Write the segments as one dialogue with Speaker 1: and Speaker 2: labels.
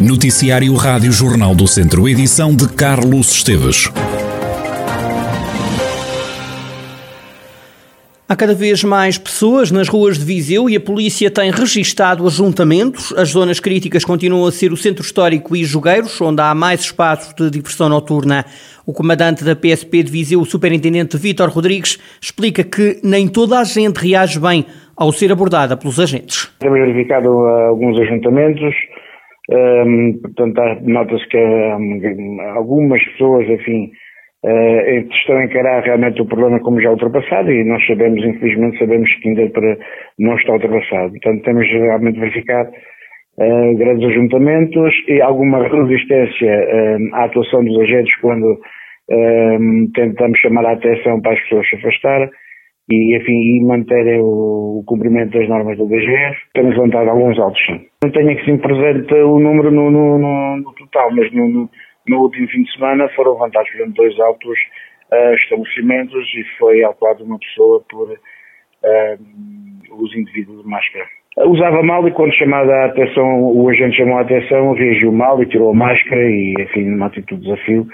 Speaker 1: Noticiário Rádio Jornal do Centro, edição de Carlos Esteves.
Speaker 2: Há cada vez mais pessoas nas ruas de Viseu e a polícia tem registado ajuntamentos. As zonas críticas continuam a ser o centro histórico e Jogueiros, onde há mais espaços de diversão noturna. O comandante da PSP de Viseu, o superintendente Vítor Rodrigues, explica que nem toda a gente reage bem ao ser abordada pelos agentes.
Speaker 3: Temos verificado alguns ajuntamentos um, portanto, nota-se que um, algumas pessoas, enfim, uh, estão a encarar realmente o problema como já ultrapassado e nós sabemos, infelizmente, sabemos que ainda para não está ultrapassado. Portanto, temos realmente verificado uh, grandes ajuntamentos e alguma resistência uh, à atuação dos agentes quando tentamos chamar a atenção para as pessoas se afastarem e, enfim, e manterem o, o, cumprimento das normas do BGF. Temos levantado alguns autos, sim. Não tenho aqui presente o número no, no, no, no total, mas no, último fim de semana foram levantados, exemplo, dois autos uh, estabelecimentos e foi autuado uma pessoa por uh, uso indivíduo de máscara. Usava mal e quando chamada a atenção, o agente chamou a atenção, reagiu mal e tirou a máscara e, enfim, numa atitude de desafio,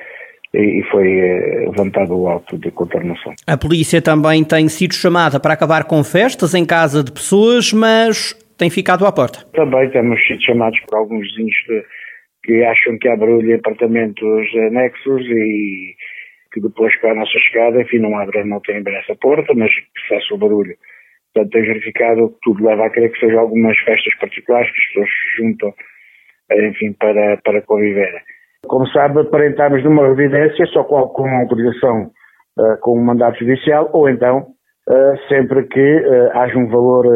Speaker 3: e foi eh, levantado o auto de contornação.
Speaker 2: A polícia também tem sido chamada para acabar com festas em casa de pessoas, mas tem ficado à porta.
Speaker 3: Também temos sido chamados por alguns vizinhos que acham que há barulho em apartamentos anexos e que depois com a nossa chegada, enfim, não abrem, não têm bem essa porta, mas que faça o barulho. Portanto, tem verificado que tudo leva a crer que sejam algumas festas particulares que as pessoas se juntam, eh, enfim, para, para conviver. Como sabe, aparentamos numa residência só com, com autorização uh, com um mandato judicial ou então uh, sempre que uh, haja um valor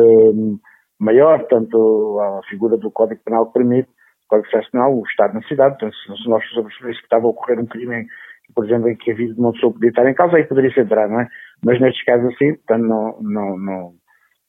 Speaker 3: maior, tanto a figura do Código Penal que permite, Código Processo Penal, o Estado na cidade, portanto, se nós soubemos que estava a ocorrer um crime, por exemplo, em que a vida de uma pessoa podia estar em causa, aí poderia-se entrar, não é? Mas nestes casos assim, portanto, não, não, não,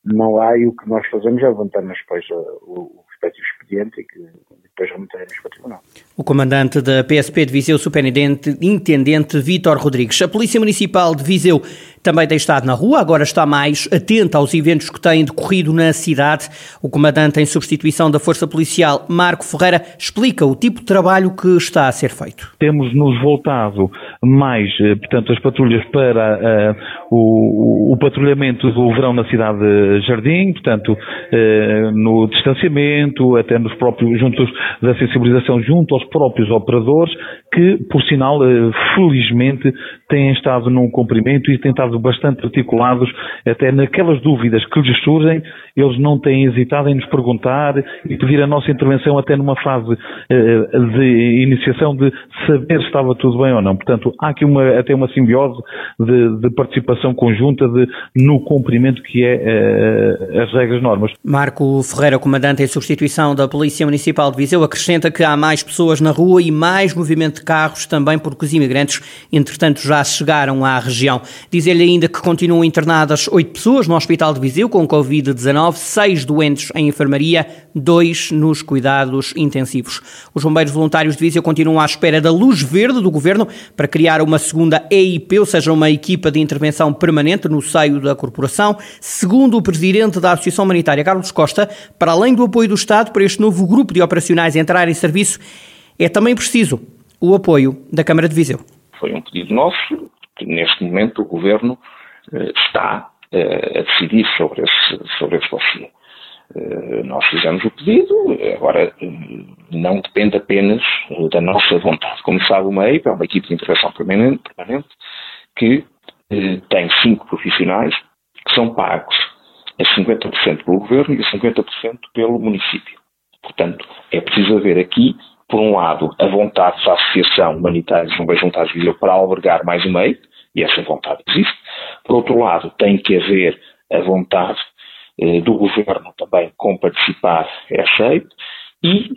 Speaker 3: não há e o que nós fazemos é levantarmos depois o, o respectivo expediente e que depois remeteremos para o Tribunal.
Speaker 2: O comandante da PSP de Viseu, superintendente intendente Vítor Rodrigues. A Polícia Municipal de Viseu também tem estado na rua, agora está mais atenta aos eventos que têm decorrido na cidade. O comandante em substituição da Força Policial, Marco Ferreira, explica o tipo de trabalho que está a ser feito.
Speaker 4: Temos nos voltado mais, eh, portanto, as patrulhas para uh, o, o, patrulhamento do verão na cidade de Jardim, portanto, uh, no distanciamento, até nos próprios, juntos da sensibilização junto aos próprios operadores, que, por sinal, uh, felizmente, têm estado num cumprimento e têm estado bastante articulados, até naquelas dúvidas que lhes surgem, eles não têm hesitado em nos perguntar e pedir a nossa intervenção até numa fase uh, de iniciação de saber se estava tudo bem ou não. Portanto, há aqui uma, até uma simbiose de, de participação conjunta de, no cumprimento que é as regras normas.
Speaker 2: Marco Ferreira, comandante em substituição da Polícia Municipal de Viseu, acrescenta que há mais pessoas na rua e mais movimento de carros também porque os imigrantes, entretanto, já chegaram à região. Dizer-lhe ainda que continuam internadas oito pessoas no Hospital de Viseu com Covid-19, seis doentes em enfermaria, dois nos cuidados intensivos. Os bombeiros voluntários de Viseu continuam à espera da luz verde do Governo para criar uma segunda EIP, ou seja, uma equipa de intervenção permanente no seio da corporação. Segundo o presidente da Associação Humanitária, Carlos Costa, para além do apoio do Estado para este novo grupo de operacionais entrar em serviço, é também preciso o apoio da Câmara de Viseu.
Speaker 5: Foi um pedido nosso, que neste momento o Governo eh, está eh, a decidir sobre esse, sobre esse dossiê. Eh, nós fizemos o pedido, agora não depende apenas da nossa vontade. Como sabe, uma EIP é uma equipe de intervenção permanente, permanente que tem cinco profissionais que são pagos a 50% pelo Governo e a 50% pelo município. Portanto, é preciso haver aqui por um lado, a vontade da Associação Humanitária de Bombeiros Voluntários de para albergar mais um meio, e essa vontade existe. Por outro lado, tem que haver a vontade eh, do Governo também com participar é aceito, e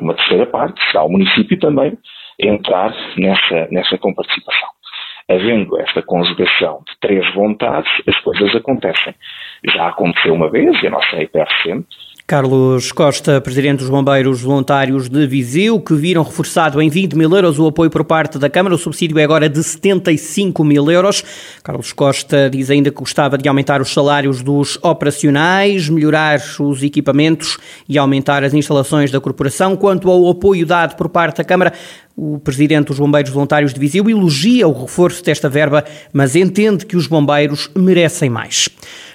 Speaker 5: uma terceira parte, será o município também entrar nessa, nessa comparticipação. Havendo esta conjugação de três vontades, as coisas acontecem. Já aconteceu uma vez e a nossa IP é.
Speaker 2: Carlos Costa, presidente dos Bombeiros Voluntários de Viseu, que viram reforçado em 20 mil euros o apoio por parte da Câmara. O subsídio é agora de 75 mil euros. Carlos Costa diz ainda que gostava de aumentar os salários dos operacionais, melhorar os equipamentos e aumentar as instalações da corporação. Quanto ao apoio dado por parte da Câmara, o presidente dos Bombeiros Voluntários de Viseu elogia o reforço desta verba, mas entende que os bombeiros merecem mais.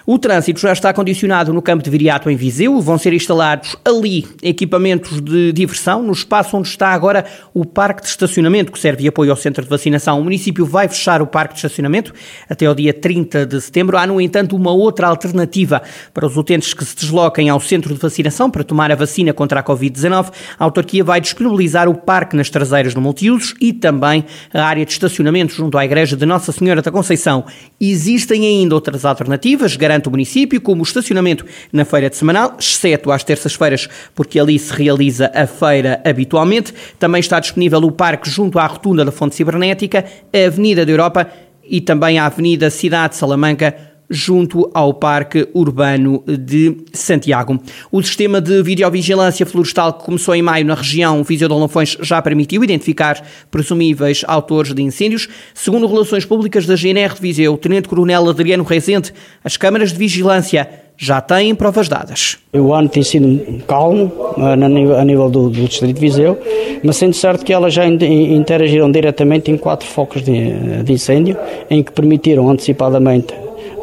Speaker 2: O trânsito já está condicionado no campo de Viriato em Viseu. Vão ser instalados ali equipamentos de diversão no espaço onde está agora o parque de estacionamento, que serve de apoio ao centro de vacinação. O município vai fechar o parque de estacionamento até o dia 30 de setembro. Há, no entanto, uma outra alternativa para os utentes que se desloquem ao centro de vacinação para tomar a vacina contra a Covid-19. A autarquia vai disponibilizar o parque nas traseiras no multiusos e também a área de estacionamento junto à Igreja de Nossa Senhora da Conceição. Existem ainda outras alternativas, garante o município, como o estacionamento na feira de semanal, exceto às terças-feiras, porque ali se realiza a feira habitualmente. Também está disponível o parque junto à rotunda da Fonte Cibernética, a Avenida da Europa e também a Avenida Cidade de Salamanca, junto ao Parque Urbano de Santiago. O sistema de videovigilância florestal que começou em maio na região Viseu de Olafões já permitiu identificar presumíveis autores de incêndios. Segundo Relações Públicas da GNR de Viseu, o Tenente-Coronel Adriano Rezende, as câmaras de vigilância já têm provas dadas.
Speaker 6: O ano tem sido calmo a nível do, do Distrito de Viseu, mas sendo certo que elas já interagiram diretamente em quatro focos de, de incêndio, em que permitiram antecipadamente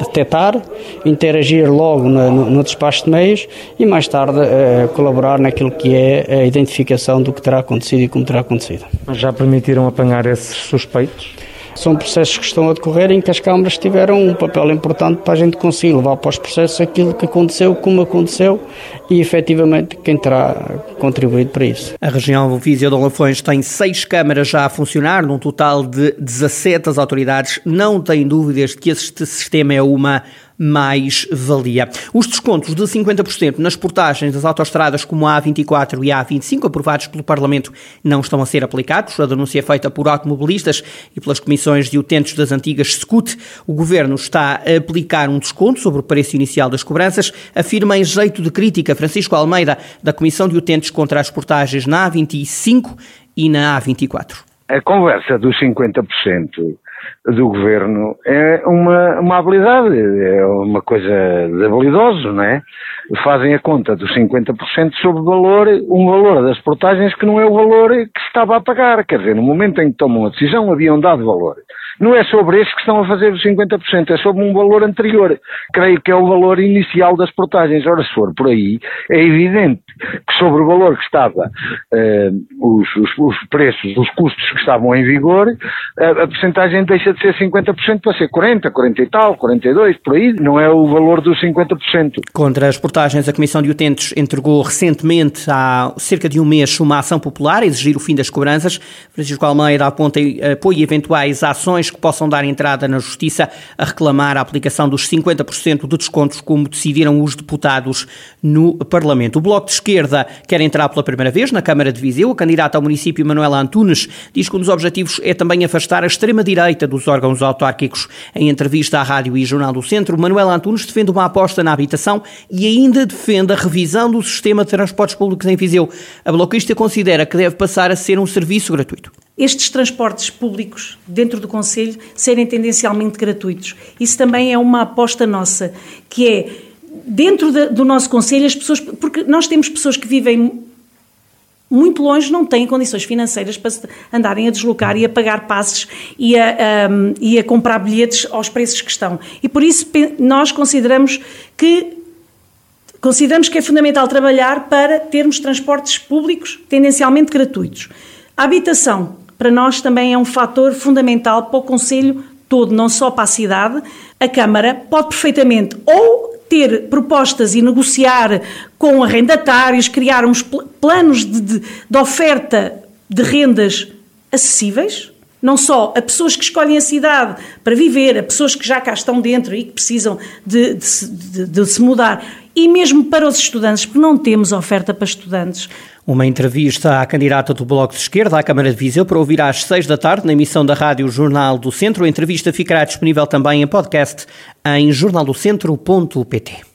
Speaker 6: detectar, interagir logo no, no, despacho de meios e mais tarde uh, colaborar naquilo que é a identificação do que terá acontecido e como terá acontecido.
Speaker 7: Mas já permitiram apanhar esses suspeitos?
Speaker 6: São processos que estão a decorrer em que as câmaras tiveram um papel importante para a gente conseguir levar para os processos aquilo que aconteceu, como aconteceu e efetivamente quem terá contribuído para isso.
Speaker 2: A região Viseu de Olafões tem seis câmaras já a funcionar, num total de 17 as autoridades não têm dúvidas de que este sistema é uma mais valia. Os descontos de 50% nas portagens das autoestradas como a A24 e a A25, aprovados pelo Parlamento, não estão a ser aplicados. A denúncia é feita por automobilistas e pelas comissões de utentes das antigas SCUT. O Governo está a aplicar um desconto sobre o preço inicial das cobranças, afirma em jeito de crítica Francisco Almeida, da Comissão de Utentes contra as Portagens na A25 e na A24.
Speaker 8: A conversa dos 50% do governo é uma, uma habilidade, é uma coisa de habilidosos, não é? Fazem a conta dos 50% sobre valor, um valor das portagens que não é o valor que se estava a pagar. Quer dizer, no momento em que tomam a decisão, haviam dado valor. Não é sobre esse que estão a fazer os 50%, é sobre um valor anterior. Creio que é o valor inicial das portagens. Ora, se for por aí, é evidente que sobre o valor que estava, uh, os, os, os, preços, os custos que estavam em vigor, a, a porcentagem deixa de ser 50% para ser 40, 40 e tal, 42, por aí, não é o valor dos 50%.
Speaker 2: Contra as portagens, a Comissão de Utentes entregou recentemente, há cerca de um mês, uma ação popular a exigir o fim das cobranças. Francisco Almeida aponta apoio eventuais ações que possam dar entrada na Justiça a reclamar a aplicação dos 50% de descontos, como decidiram os deputados no Parlamento. O Bloco de Esquerda quer entrar pela primeira vez na Câmara de Viseu. A candidata ao município, Manuela Antunes, diz que um dos objetivos é também afastar a extrema-direita dos órgãos autárquicos. Em entrevista à Rádio e Jornal do Centro, Manuela Antunes defende uma aposta na habitação e ainda defende a revisão do sistema de transportes públicos em Viseu. A bloquista considera que deve passar a ser um serviço gratuito
Speaker 9: estes transportes públicos dentro do Conselho serem tendencialmente gratuitos. Isso também é uma aposta nossa, que é dentro de, do nosso Conselho as pessoas, porque nós temos pessoas que vivem muito longe, não têm condições financeiras para andarem a deslocar e a pagar passes e a, e a comprar bilhetes aos preços que estão. E por isso nós consideramos que consideramos que é fundamental trabalhar para termos transportes públicos tendencialmente gratuitos. A habitação para nós também é um fator fundamental para o Conselho todo, não só para a cidade. A Câmara pode perfeitamente ou ter propostas e negociar com arrendatários, criar uns planos de, de, de oferta de rendas acessíveis, não só a pessoas que escolhem a cidade para viver, a pessoas que já cá estão dentro e que precisam de, de, de, de se mudar, e mesmo para os estudantes, porque não temos oferta para estudantes.
Speaker 2: Uma entrevista à candidata do Bloco de Esquerda à Câmara de Viseu para ouvir às seis da tarde na emissão da Rádio Jornal do Centro. A entrevista ficará disponível também em podcast em jornaldocentro.pt.